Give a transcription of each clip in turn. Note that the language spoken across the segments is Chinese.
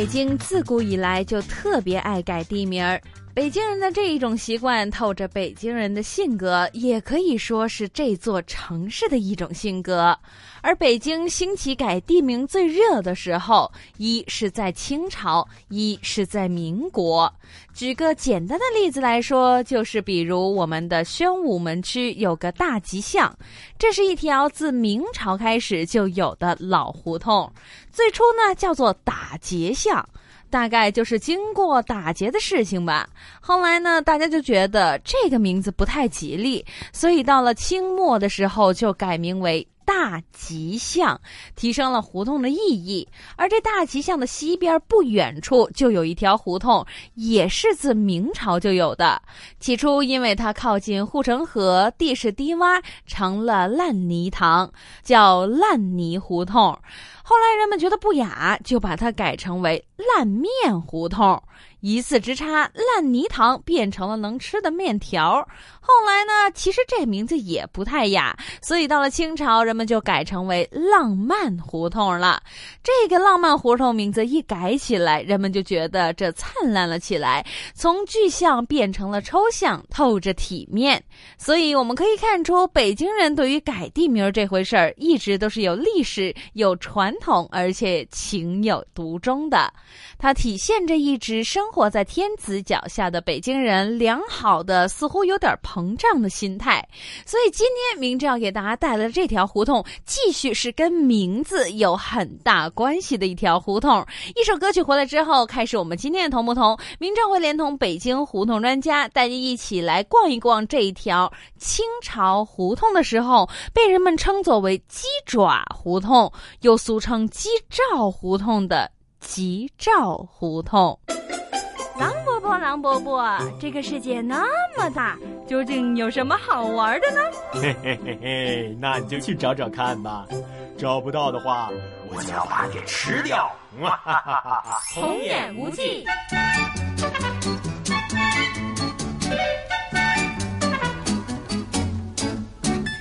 北京自古以来就特别爱改地名儿。北京人的这一种习惯透着北京人的性格，也可以说是这座城市的一种性格。而北京兴起改地名最热的时候，一是在清朝，一是在民国。举个简单的例子来说，就是比如我们的宣武门区有个大吉巷，这是一条自明朝开始就有的老胡同，最初呢叫做打劫巷。大概就是经过打劫的事情吧。后来呢，大家就觉得这个名字不太吉利，所以到了清末的时候就改名为。大吉巷提升了胡同的意义，而这大吉巷的西边不远处就有一条胡同，也是自明朝就有的。起初因为它靠近护城河，地势低洼，成了烂泥塘，叫烂泥胡同。后来人们觉得不雅，就把它改成为烂面胡同。一字之差，烂泥塘变成了能吃的面条。后来呢，其实这名字也不太雅，所以到了清朝，人们就改成为浪漫胡同了。这个浪漫胡同名字一改起来，人们就觉得这灿烂了起来，从具象变成了抽象，透着体面。所以我们可以看出，北京人对于改地名这回事儿，一直都是有历史、有传统，而且情有独钟的。它体现着一直生。活在天子脚下的北京人，良好的似乎有点膨胀的心态。所以今天明正要给大家带来的这条胡同，继续是跟名字有很大关系的一条胡同。一首歌曲回来之后，开始我们今天的同不同。明正会连同北京胡同专家，带您一起来逛一逛这一条清朝胡同的时候，被人们称作为“鸡爪胡同”，又俗称“鸡爪胡同”的吉兆胡同。狼伯伯，狼伯伯，这个世界那么大，究竟有什么好玩的呢？嘿嘿嘿嘿，那你就去找找看吧。找不到的话，我就要把你吃掉。哈哈哈哈哈！童言无忌。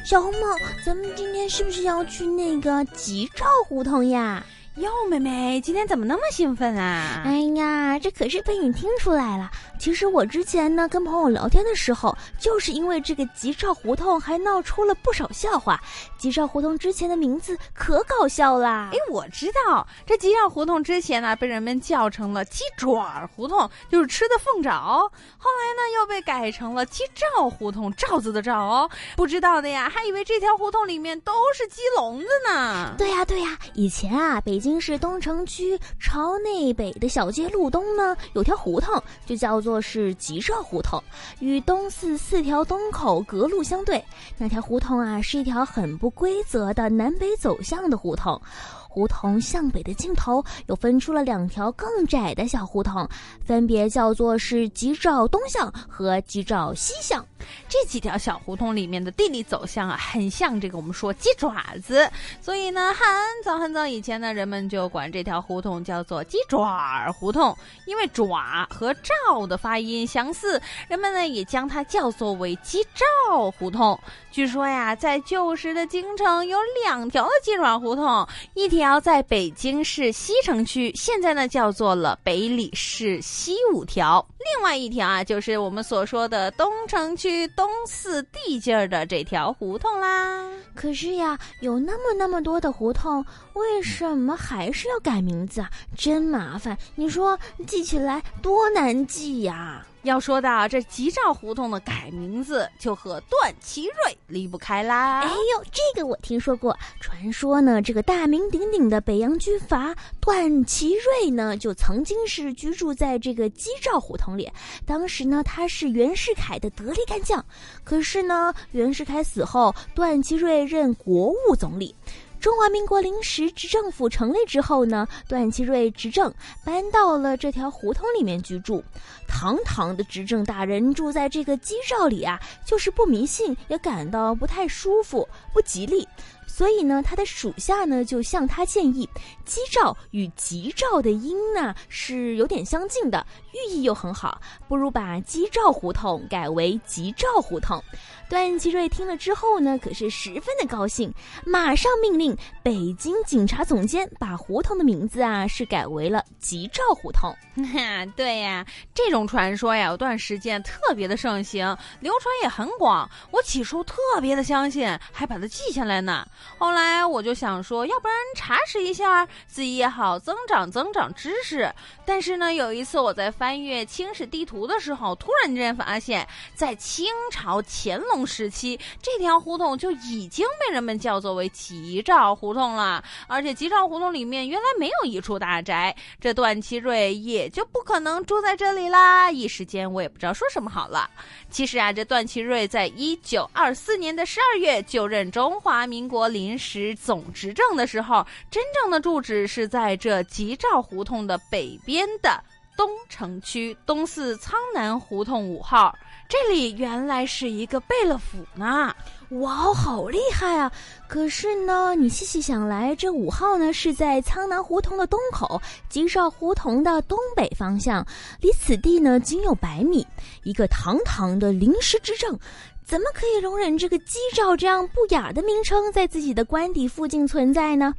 小红帽，咱们今天是不是要去那个吉兆胡同呀？哟，妹妹，今天怎么那么兴奋啊？哎呀，这可是被你听出来了。其实我之前呢跟朋友聊天的时候，就是因为这个吉兆胡同还闹出了不少笑话。吉兆胡同之前的名字可搞笑啦！哎，我知道这吉兆胡同之前呢被人们叫成了鸡爪胡同，就是吃的凤爪。后来呢又被改成了鸡兆胡同，兆字的兆哦。不知道的呀，还以为这条胡同里面都是鸡笼子呢。对呀对呀，以前啊，北京市东城区朝内北的小街路东呢有条胡同，就叫做。做是吉兆胡同，与东四四条东口隔路相对。那条胡同啊，是一条很不规则的南北走向的胡同。胡同向北的尽头又分出了两条更窄的小胡同，分别叫做是吉兆东巷和吉兆西巷。这几条小胡同里面的地理走向啊，很像这个我们说鸡爪子，所以呢，很早很早以前呢，人们就管这条胡同叫做鸡爪胡同，因为爪和兆的发音相似，人们呢也将它叫做为鸡兆胡同。据说呀，在旧时的京城有两条的鸡爪胡同，一条在北京市西城区，现在呢叫做了北礼士西五条；另外一条啊，就是我们所说的东城区去东四地界儿的这条胡同啦。可是呀，有那么那么多的胡同，为什么还是要改名字啊？真麻烦！你说记起来多难记呀！要说到这吉兆胡同的改名字，就和段祺瑞离不开啦。哎呦，这个我听说过。传说呢，这个大名鼎鼎的北洋军阀段祺瑞呢，就曾经是居住在这个吉兆胡同里。当时呢，他是袁世凯的得力干将。可是呢，袁世凯死后，段祺瑞任国务总理。中华民国临时执政府成立之后呢，段祺瑞执政搬到了这条胡同里面居住。堂堂的执政大人住在这个鸡罩里啊，就是不迷信，也感到不太舒服，不吉利。所以呢，他的属下呢就向他建议，鸡照与吉兆的音呢是有点相近的，寓意又很好，不如把鸡照胡同改为吉兆胡同。段祺瑞听了之后呢，可是十分的高兴，马上命令北京警察总监把胡同的名字啊是改为了吉兆胡同。哈 对呀，这种传说呀，有段时间特别的盛行，流传也很广。我起初特别的相信，还把它记下来呢。后来我就想说，要不然查实一下，自己也好增长增长知识。但是呢，有一次我在翻阅清史地图的时候，突然间发现，在清朝乾隆。时期，这条胡同就已经被人们叫做为吉兆胡同了。而且吉兆胡同里面原来没有一处大宅，这段祺瑞也就不可能住在这里啦。一时间我也不知道说什么好了。其实啊，这段祺瑞在一九二四年的十二月就任中华民国临时总执政的时候，真正的住址是在这吉兆胡同的北边的东城区东四苍南胡同五号。这里原来是一个贝勒府呢，哇，好厉害啊！可是呢，你细细想来，这五号呢是在苍南胡同的东口，吉兆胡同的东北方向，离此地呢仅有百米。一个堂堂的临时执政，怎么可以容忍这个吉兆这样不雅的名称在自己的官邸附近存在呢？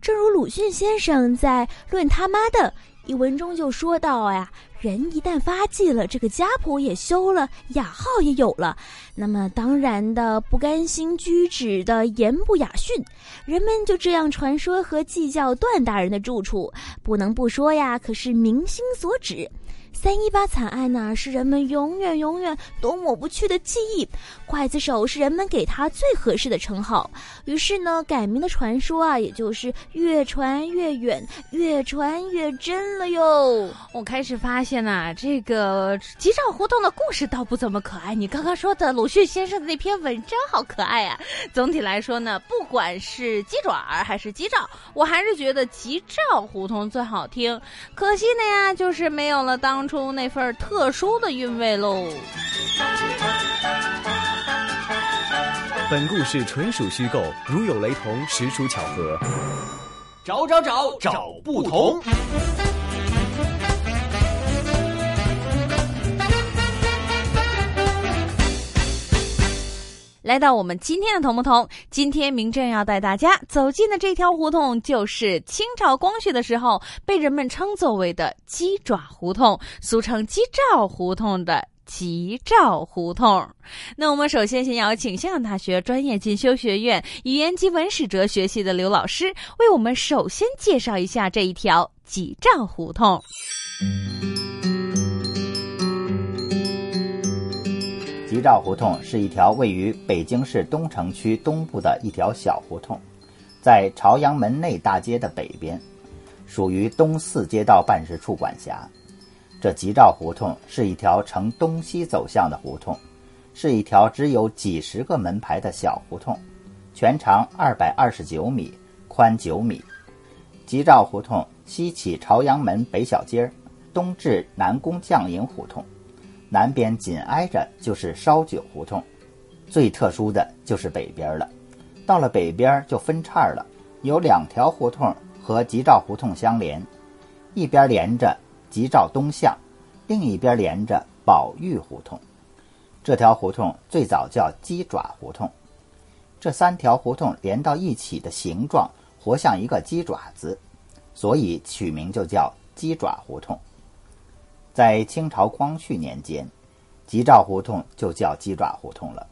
正如鲁迅先生在《论他妈的》一文中就说到呀。人一旦发迹了，这个家谱也修了，雅号也有了，那么当然的不甘心居止的言不雅训，人们就这样传说和计较段大人的住处，不能不说呀，可是民心所指。三一八惨案呢，是人们永远永远都抹不去的记忆。刽子手是人们给他最合适的称号。于是呢，改名的传说啊，也就是越传越远，越传越真了哟。我开始发现呐，这个吉兆胡同的故事倒不怎么可爱。你刚刚说的鲁迅先生的那篇文章好可爱啊。总体来说呢，不管是鸡爪还是吉兆，我还是觉得吉兆胡同最好听。可惜的呀，就是没有了当。出那份特殊的韵味喽。本故事纯属虚构，如有雷同，实属巧合。找找找找不同。来到我们今天的同不同，今天明正要带大家走进的这条胡同，就是清朝光绪的时候被人们称作为的鸡爪胡同，俗称鸡爪胡同的吉兆胡同。那我们首先先邀请香港大学专业进修学院语言及文史哲学系的刘老师，为我们首先介绍一下这一条吉兆胡同。吉兆胡同是一条位于北京市东城区东部的一条小胡同，在朝阳门内大街的北边，属于东四街道办事处管辖。这吉兆胡同是一条呈东西走向的胡同，是一条只有几十个门牌的小胡同，全长二百二十九米，宽九米。吉兆胡同西起朝阳门北小街，东至南宫匠营胡同。南边紧挨着就是烧酒胡同，最特殊的就是北边了。到了北边就分叉了，有两条胡同和吉兆胡同相连，一边连着吉兆东巷，另一边连着宝玉胡同。这条胡同最早叫鸡爪胡同。这三条胡同连到一起的形状活像一个鸡爪子，所以取名就叫鸡爪胡同。在清朝光绪年间，吉兆胡同就叫鸡爪胡同了。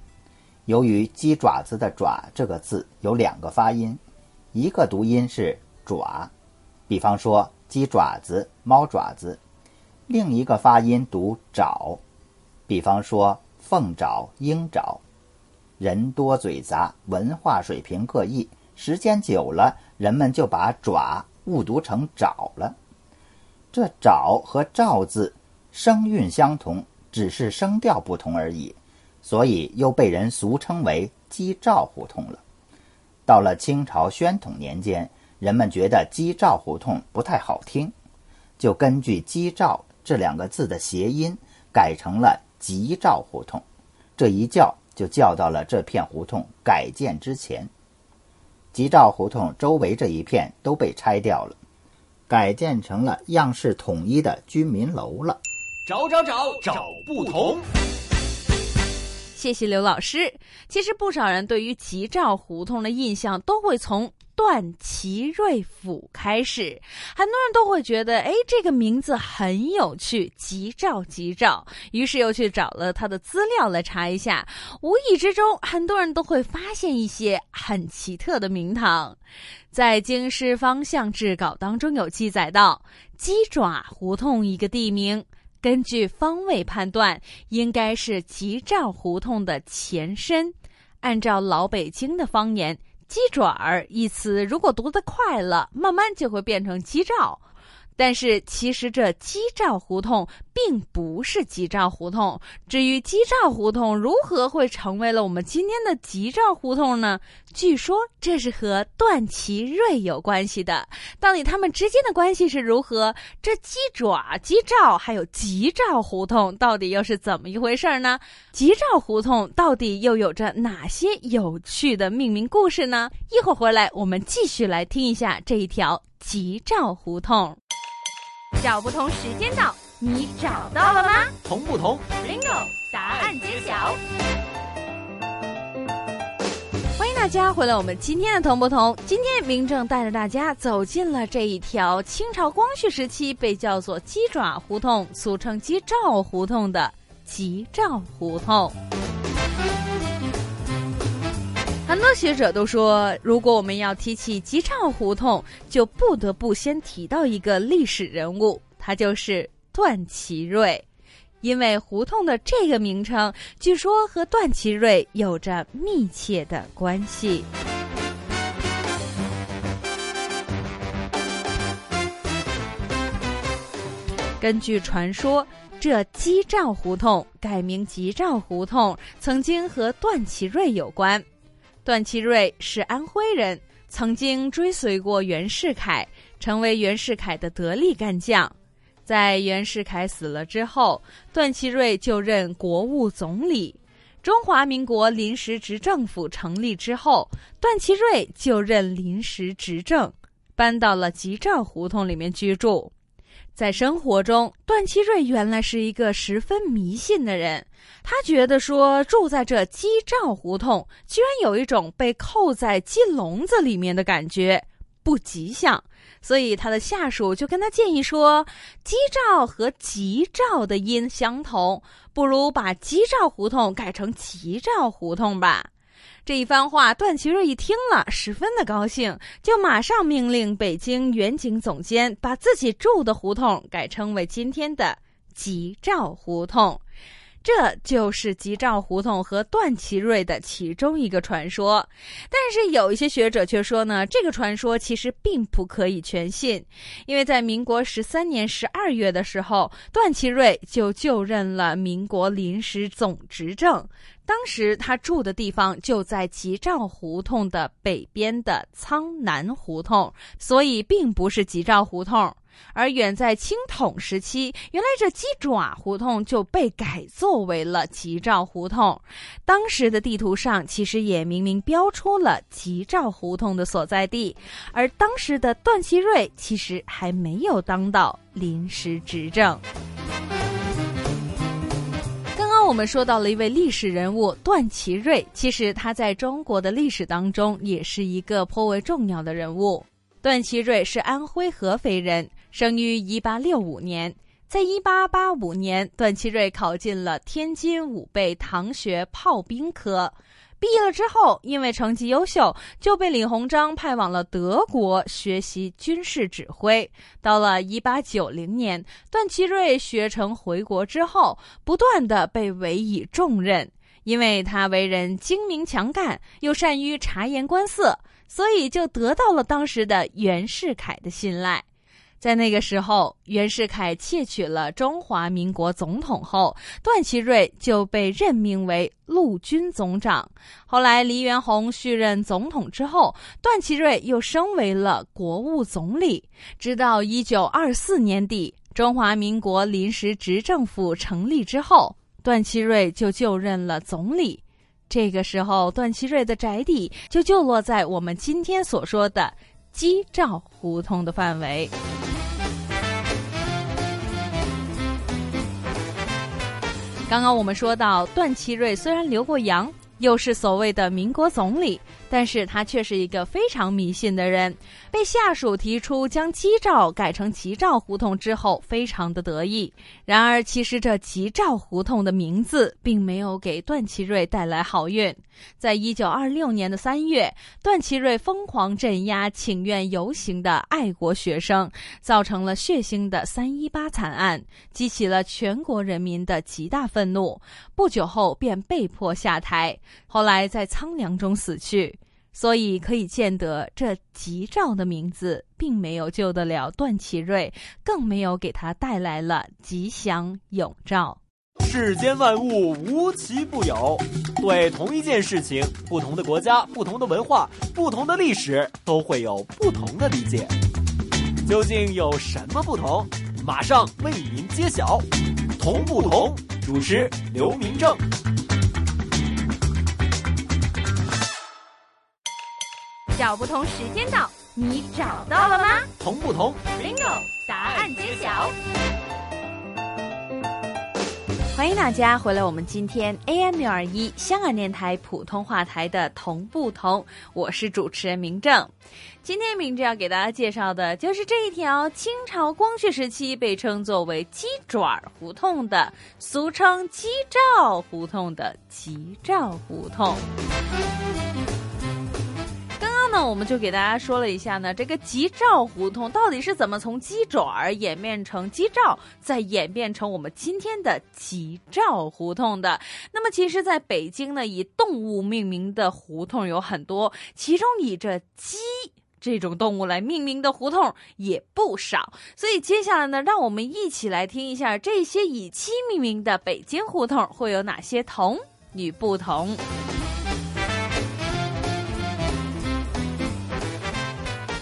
由于鸡爪子的“爪”这个字有两个发音，一个读音是“爪”，比方说鸡爪子、猫爪子；另一个发音读“爪”，比方说凤爪、鹰爪。人多嘴杂，文化水平各异，时间久了，人们就把“爪”误读成“爪”了。这“找”和“赵”字声韵相同，只是声调不同而已，所以又被人俗称为“鸡赵胡同”了。到了清朝宣统年间，人们觉得鸡赵胡同不太好听，就根据“鸡赵”这两个字的谐音，改成了“吉赵胡同”。这一叫就叫到了这片胡同改建之前。吉兆胡同周围这一片都被拆掉了，改建成了样式统一的居民楼了。找找找找不同。谢谢刘老师。其实不少人对于吉兆胡同的印象都会从段祺瑞府开始，很多人都会觉得，哎，这个名字很有趣，吉兆吉兆。于是又去找了他的资料来查一下，无意之中，很多人都会发现一些很奇特的名堂。在京师方向志稿当中有记载到，鸡爪胡同一个地名，根据方位判断，应该是吉兆胡同的前身。按照老北京的方言。鸡爪儿一词，如果读得快了，慢慢就会变成鸡爪。但是其实这鸡兆胡同并不是吉兆胡同。至于鸡兆胡同如何会成为了我们今天的吉兆胡同呢？据说这是和段祺瑞有关系的。到底他们之间的关系是如何？这鸡爪、鸡兆还有吉兆胡同到底又是怎么一回事呢？吉兆胡同到底又有着哪些有趣的命名故事呢？一会儿回来我们继续来听一下这一条吉兆胡同。找不同时间到，你找到了吗？同不同？Bingo！答案揭晓。欢迎大家回来，我们今天的同不同？今天明正带着大家走进了这一条清朝光绪时期被叫做鸡爪胡同，俗称鸡兆胡同的吉兆胡同。很多学者都说，如果我们要提起吉兆胡同，就不得不先提到一个历史人物，他就是段祺瑞。因为胡同的这个名称，据说和段祺瑞有着密切的关系。根据传说，这吉兆胡同改名吉兆胡同，曾经和段祺瑞有关。段祺瑞是安徽人，曾经追随过袁世凯，成为袁世凯的得力干将。在袁世凯死了之后，段祺瑞就任国务总理。中华民国临时执政府成立之后，段祺瑞就任临时执政，搬到了吉兆胡同里面居住。在生活中，段祺瑞原来是一个十分迷信的人。他觉得说住在这鸡罩胡同，居然有一种被扣在鸡笼子里面的感觉，不吉祥。所以他的下属就跟他建议说：“鸡罩和吉兆的音相同，不如把鸡兆胡同改成吉兆胡同吧。”这一番话，段祺瑞一听了，十分的高兴，就马上命令北京远景总监把自己住的胡同改称为今天的吉兆胡同。这就是吉兆胡同和段祺瑞的其中一个传说，但是有一些学者却说呢，这个传说其实并不可以全信，因为在民国十三年十二月的时候，段祺瑞就就任了民国临时总执政，当时他住的地方就在吉兆胡同的北边的苍南胡同，所以并不是吉兆胡同。而远在清统时期，原来这鸡爪胡同就被改作为了吉兆胡同。当时的地图上其实也明明标出了吉兆胡同的所在地。而当时的段祺瑞其实还没有当到临时执政。刚刚我们说到了一位历史人物段祺瑞，其实他在中国的历史当中也是一个颇为重要的人物。段祺瑞是安徽合肥人。生于一八六五年，在一八八五年，段祺瑞考进了天津武备堂学炮兵科。毕业了之后，因为成绩优秀，就被李鸿章派往了德国学习军事指挥。到了一八九零年，段祺瑞学成回国之后，不断的被委以重任，因为他为人精明强干，又善于察言观色，所以就得到了当时的袁世凯的信赖。在那个时候，袁世凯窃取了中华民国总统后，段祺瑞就被任命为陆军总长。后来，黎元洪续任总统之后，段祺瑞又升为了国务总理。直到一九二四年底，中华民国临时执政府成立之后，段祺瑞就就任了总理。这个时候，段祺瑞的宅邸就就落在我们今天所说的基兆胡同的范围。刚刚我们说到，段祺瑞虽然留过洋，又是所谓的民国总理。但是他却是一个非常迷信的人，被下属提出将吉兆改成吉兆胡同之后，非常的得意。然而，其实这吉兆胡同的名字并没有给段祺瑞带来好运。在一九二六年的三月，段祺瑞疯狂镇压请愿游行的爱国学生，造成了血腥的三一八惨案，激起了全国人民的极大愤怒。不久后便被迫下台，后来在苍凉中死去。所以可以见得，这吉兆的名字并没有救得了段祺瑞，更没有给他带来了吉祥永兆。世间万物无奇不有，对同一件事情，不同的国家、不同的文化、不同的历史，都会有不同的理解。究竟有什么不同？马上为您揭晓。同不同？主持刘明正。找不同时间到，你找到了吗？同不同？Bingo！答案揭晓。欢迎大家回来，我们今天 AM 六二一香港电台普通话台的同不同？我是主持人明正。今天明正要给大家介绍的就是这一条清朝光绪时期被称作为鸡爪胡同的，俗称鸡兆胡同的吉兆胡同。那我们就给大家说了一下呢，这个吉兆胡同到底是怎么从鸡爪演变成鸡兆，再演变成我们今天的吉兆胡同的。那么，其实在北京呢，以动物命名的胡同有很多，其中以这鸡这种动物来命名的胡同也不少。所以，接下来呢，让我们一起来听一下这些以鸡命名的北京胡同会有哪些同与不同。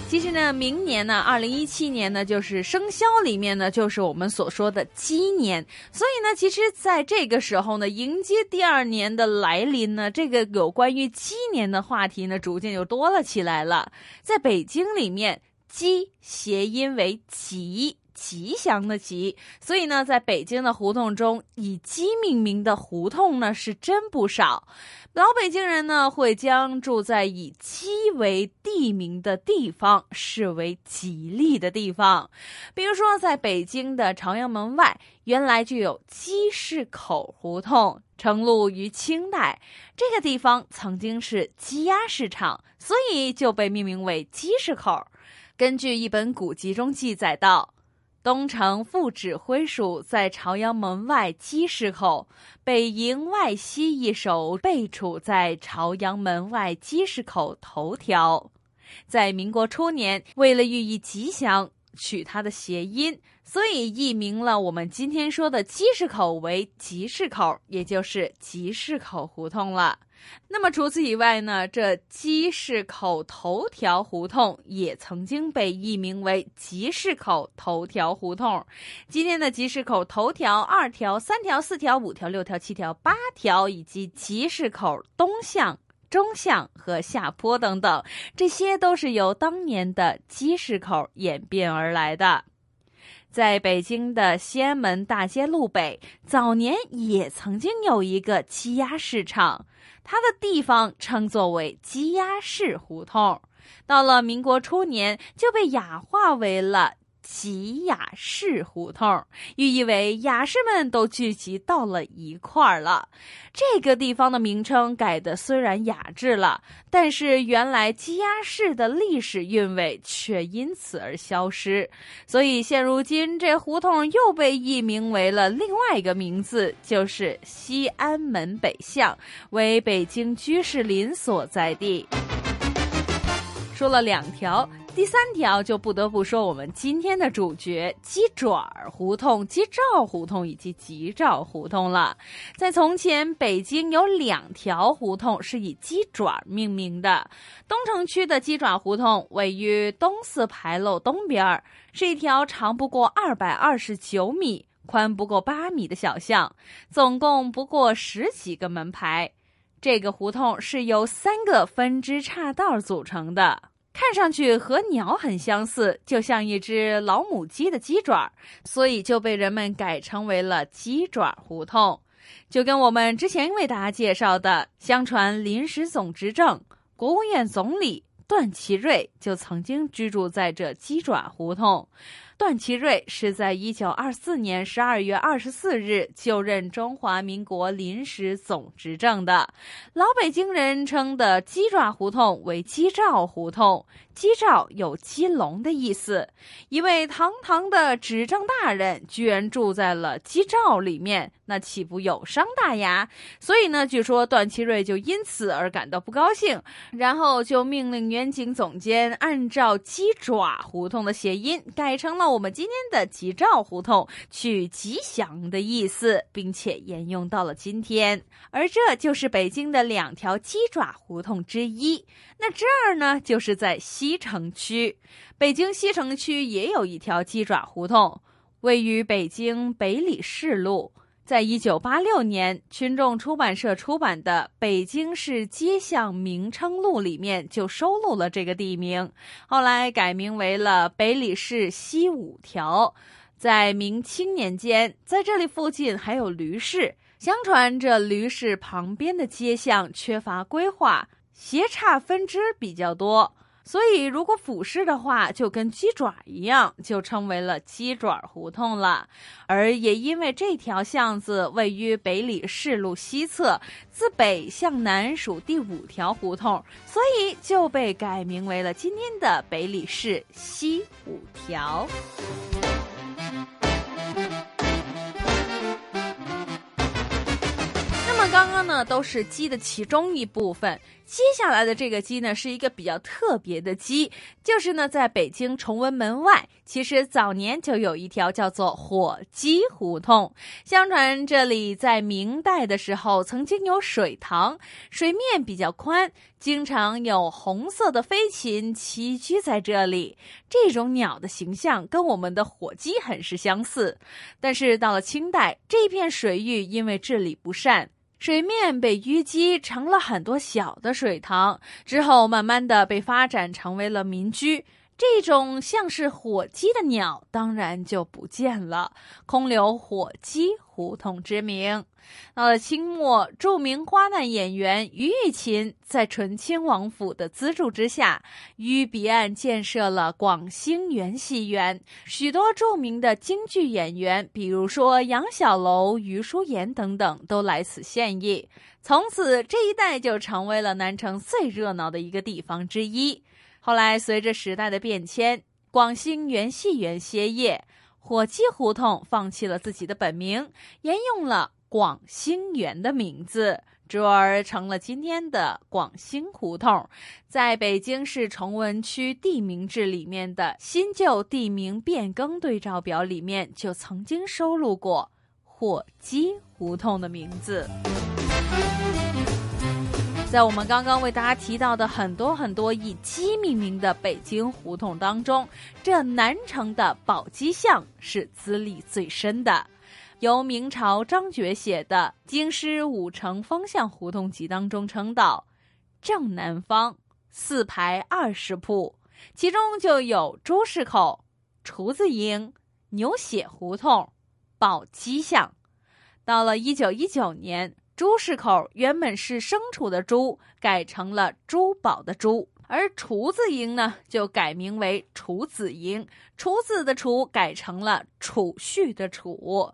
其实呢，明年呢，二零一七年呢，就是生肖里面呢，就是我们所说的鸡年。所以呢，其实在这个时候呢，迎接第二年的来临呢，这个有关于鸡年的话题呢，逐渐就多了起来了。在北京里面，鸡谐音为吉，吉祥的吉。所以呢，在北京的胡同中，以鸡命名的胡同呢，是真不少。老北京人呢，会将住在以鸡为地名的地方视为吉利的地方。比如说，在北京的朝阳门外，原来就有鸡市口胡同，成路于清代。这个地方曾经是鸡鸭市场，所以就被命名为鸡市口。根据一本古籍中记载道。东城副指挥署在朝阳门外鸡市口，北营外西一手备处在朝阳门外鸡市口头条。在民国初年，为了寓意吉祥，取它的谐音，所以译名了我们今天说的鸡市口为集市口，也就是集市口胡同了。那么除此以外呢？这鸡市口头条胡同也曾经被译名为集市口头条胡同。今天的集市口头条二条、三条、四条、五条、六条、七条、八条，以及集市口东向、中向和下坡等等，这些都是由当年的鸡市口演变而来的。在北京的西安门大街路北，早年也曾经有一个鸡鸭市场，它的地方称作为鸡鸭市胡同。到了民国初年，就被雅化为了。吉雅士胡同，寓意为雅士们都聚集到了一块儿了。这个地方的名称改的虽然雅致了，但是原来鸡鸭市的历史韵味却因此而消失。所以现如今这胡同又被易名为了另外一个名字，就是西安门北巷，为北京居士林所在地。说了两条。第三条就不得不说我们今天的主角——鸡爪胡同、鸡罩胡同以及吉兆胡同了。在从前，北京有两条胡同是以鸡爪命名的。东城区的鸡爪胡同位于东四牌楼东边，是一条长不过二百二十九米、宽不过八米的小巷，总共不过十几个门牌。这个胡同是由三个分支岔道组成的。看上去和鸟很相似，就像一只老母鸡的鸡爪，所以就被人们改称为了鸡爪胡同。就跟我们之前为大家介绍的，相传临时总执政国务院总理段祺瑞就曾经居住在这鸡爪胡同。段祺瑞是在一九二四年十二月二十四日就任中华民国临时总执政的。老北京人称的鸡爪胡同为鸡罩胡同，鸡罩有鸡笼的意思。一位堂堂的执政大人居然住在了鸡罩里面，那岂不有伤大雅？所以呢，据说段祺瑞就因此而感到不高兴，然后就命令远景总监按照鸡爪胡同的谐音改成了。我们今天的吉兆胡同取吉祥的意思，并且沿用到了今天，而这就是北京的两条鸡爪胡同之一。那这儿呢，就是在西城区，北京西城区也有一条鸡爪胡同，位于北京北礼士路。在一九八六年，群众出版社出版的《北京市街巷名称录》里面就收录了这个地名，后来改名为了北礼士西五条。在明清年间，在这里附近还有驴市，相传这驴市旁边的街巷缺乏规划，斜岔分支比较多。所以，如果俯视的话，就跟鸡爪一样，就称为了鸡爪胡同了。而也因为这条巷子位于北礼士路西侧，自北向南属第五条胡同，所以就被改名为了今天的北礼士西五条。刚刚呢，都是鸡的其中一部分。接下来的这个鸡呢，是一个比较特别的鸡，就是呢，在北京崇文门外，其实早年就有一条叫做火鸡胡同。相传这里在明代的时候曾经有水塘，水面比较宽，经常有红色的飞禽栖居在这里。这种鸟的形象跟我们的火鸡很是相似。但是到了清代，这片水域因为治理不善。水面被淤积成了很多小的水塘，之后慢慢的被发展成为了民居。这种像是火鸡的鸟，当然就不见了，空留火鸡胡同之名。到了清末，著名花旦演员于玉琴在醇亲王府的资助之下，于彼岸建设了广兴园戏园，许多著名的京剧演员，比如说杨小楼、余淑妍等等，都来此献艺。从此，这一带就成为了南城最热闹的一个地方之一。后来，随着时代的变迁，广兴园戏园歇业，火鸡胡同放弃了自己的本名，沿用了。广兴园的名字，这儿成了今天的广兴胡同。在北京市崇文区地名志里面的新旧地名变更对照表里面，就曾经收录过火鸡胡同的名字。在我们刚刚为大家提到的很多很多以鸡命名的北京胡同当中，这南城的宝鸡巷是资历最深的。由明朝张觉写的《京师五城方向胡同集》当中称道：“正南方四排二十铺，其中就有朱市口、厨子营、牛血胡同、宝鸡巷。”到了一九一九年，朱市口原本是牲畜的“猪”，改成了珠宝的“珠”。而厨子营呢，就改名为厨子营，厨子的厨改成了储蓄的储。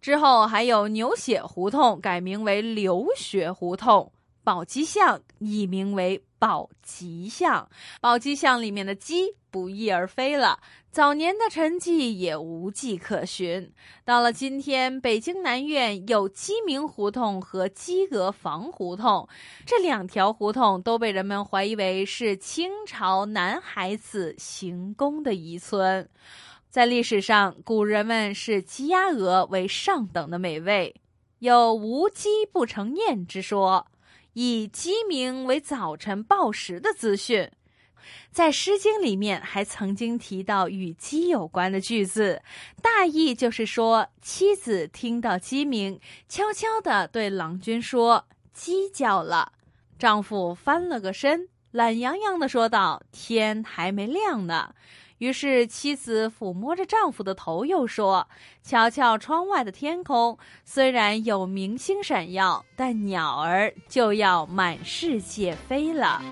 之后还有牛血胡同改名为流血胡同，宝鸡巷易名为宝吉巷。宝鸡巷里面的鸡不翼而飞了，早年的成绩也无迹可寻。到了今天，北京南苑有鸡鸣胡同和鸡鹅房胡同，这两条胡同都被人们怀疑为是清朝男孩子行宫的遗存。在历史上，古人们视鸡鸭鹅为上等的美味，有“无鸡不成宴”之说，以鸡鸣为早晨报时的资讯。在《诗经》里面还曾经提到与鸡有关的句子，大意就是说，妻子听到鸡鸣，悄悄地对郎君说：“鸡叫了。”丈夫翻了个身，懒洋洋地说道：“天还没亮呢。”于是妻子抚摸着丈夫的头，又说：“瞧瞧窗外的天空，虽然有明星闪耀，但鸟儿就要满世界飞了。”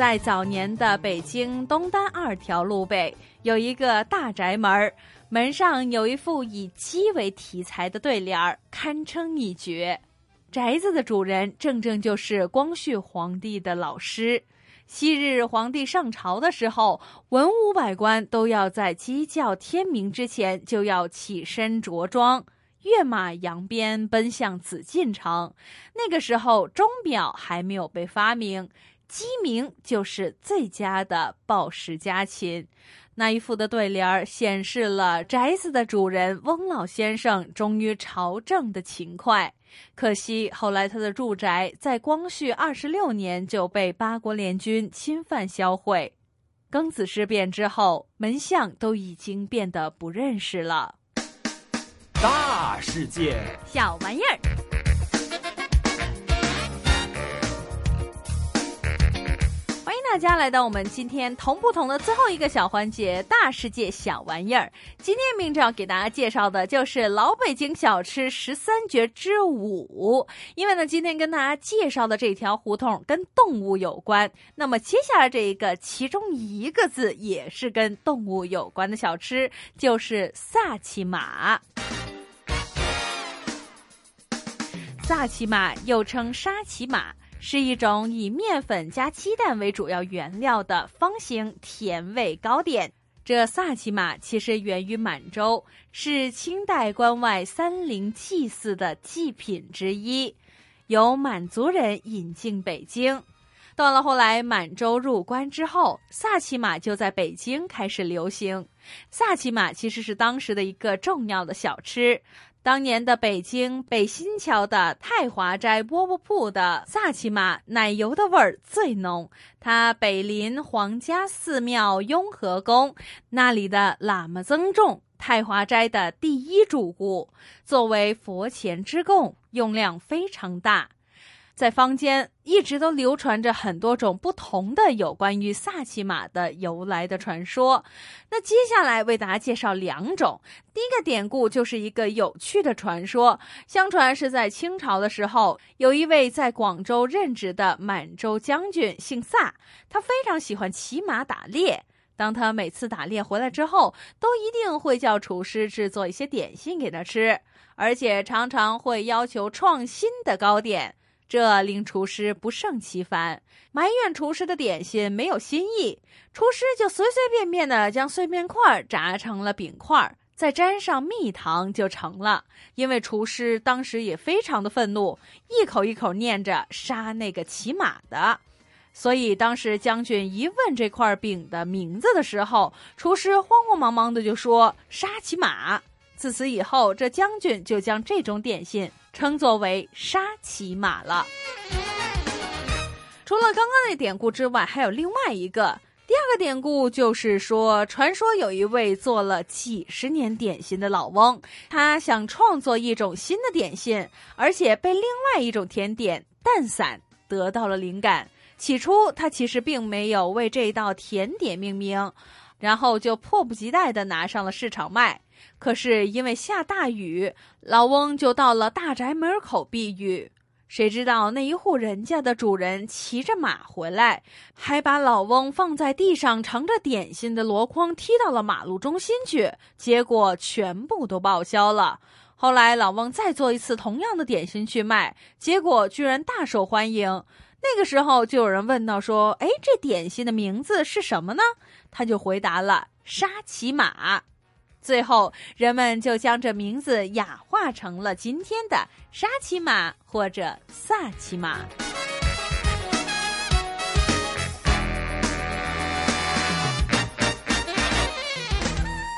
在早年的北京东单二条路北，有一个大宅门门上有一副以鸡为题材的对联儿，堪称一绝。宅子的主人正正就是光绪皇帝的老师。昔日皇帝上朝的时候，文武百官都要在鸡叫天明之前就要起身着装，跃马扬鞭奔向紫禁城。那个时候，钟表还没有被发明。鸡鸣就是最佳的报时家禽，那一副的对联儿显示了宅子的主人翁老先生忠于朝政的勤快。可惜后来他的住宅在光绪二十六年就被八国联军侵犯销毁，庚子事变之后，门巷都已经变得不认识了。大世界，小玩意儿。大家来到我们今天同不同的最后一个小环节——大世界小玩意儿。今天明正要给大家介绍的就是老北京小吃十三绝之五。因为呢，今天跟大家介绍的这条胡同跟动物有关，那么接下来这一个其中一个字也是跟动物有关的小吃，就是萨其马。萨其马又称沙其马。是一种以面粉加鸡蛋为主要原料的方形甜味糕点。这萨其马其实源于满洲，是清代关外三陵祭祀的祭品之一，由满族人引进北京。到了后来满洲入关之后，萨其马就在北京开始流行。萨其马其实是当时的一个重要的小吃。当年的北京北新桥的太华斋饽饽铺的萨其马奶油的味儿最浓，它北临皇家寺庙雍和宫，那里的喇嘛僧众，太华斋的第一主顾，作为佛前之供，用量非常大。在坊间一直都流传着很多种不同的有关于萨其马的由来的传说。那接下来为大家介绍两种。第一个典故就是一个有趣的传说，相传是在清朝的时候，有一位在广州任职的满洲将军，姓萨，他非常喜欢骑马打猎。当他每次打猎回来之后，都一定会叫厨师制作一些点心给他吃，而且常常会要求创新的糕点。这令厨师不胜其烦，埋怨厨师的点心没有新意。厨师就随随便便的将碎面块炸成了饼块，再沾上蜜糖就成了。因为厨师当时也非常的愤怒，一口一口念着杀那个骑马的，所以当时将军一问这块饼的名字的时候，厨师慌慌忙忙的就说杀骑马。自此以后，这将军就将这种点心。称作为沙琪玛了。除了刚刚那典故之外，还有另外一个第二个典故，就是说，传说有一位做了几十年点心的老翁，他想创作一种新的点心，而且被另外一种甜点蛋散得到了灵感。起初，他其实并没有为这道甜点命名，然后就迫不及待地拿上了市场卖。可是因为下大雨，老翁就到了大宅门口避雨。谁知道那一户人家的主人骑着马回来，还把老翁放在地上盛着点心的箩筐踢到了马路中心去，结果全部都报销了。后来老翁再做一次同样的点心去卖，结果居然大受欢迎。那个时候就有人问到说：“哎，这点心的名字是什么呢？”他就回答了“沙琪玛”。最后，人们就将这名字雅化成了今天的沙琪玛或者萨琪玛。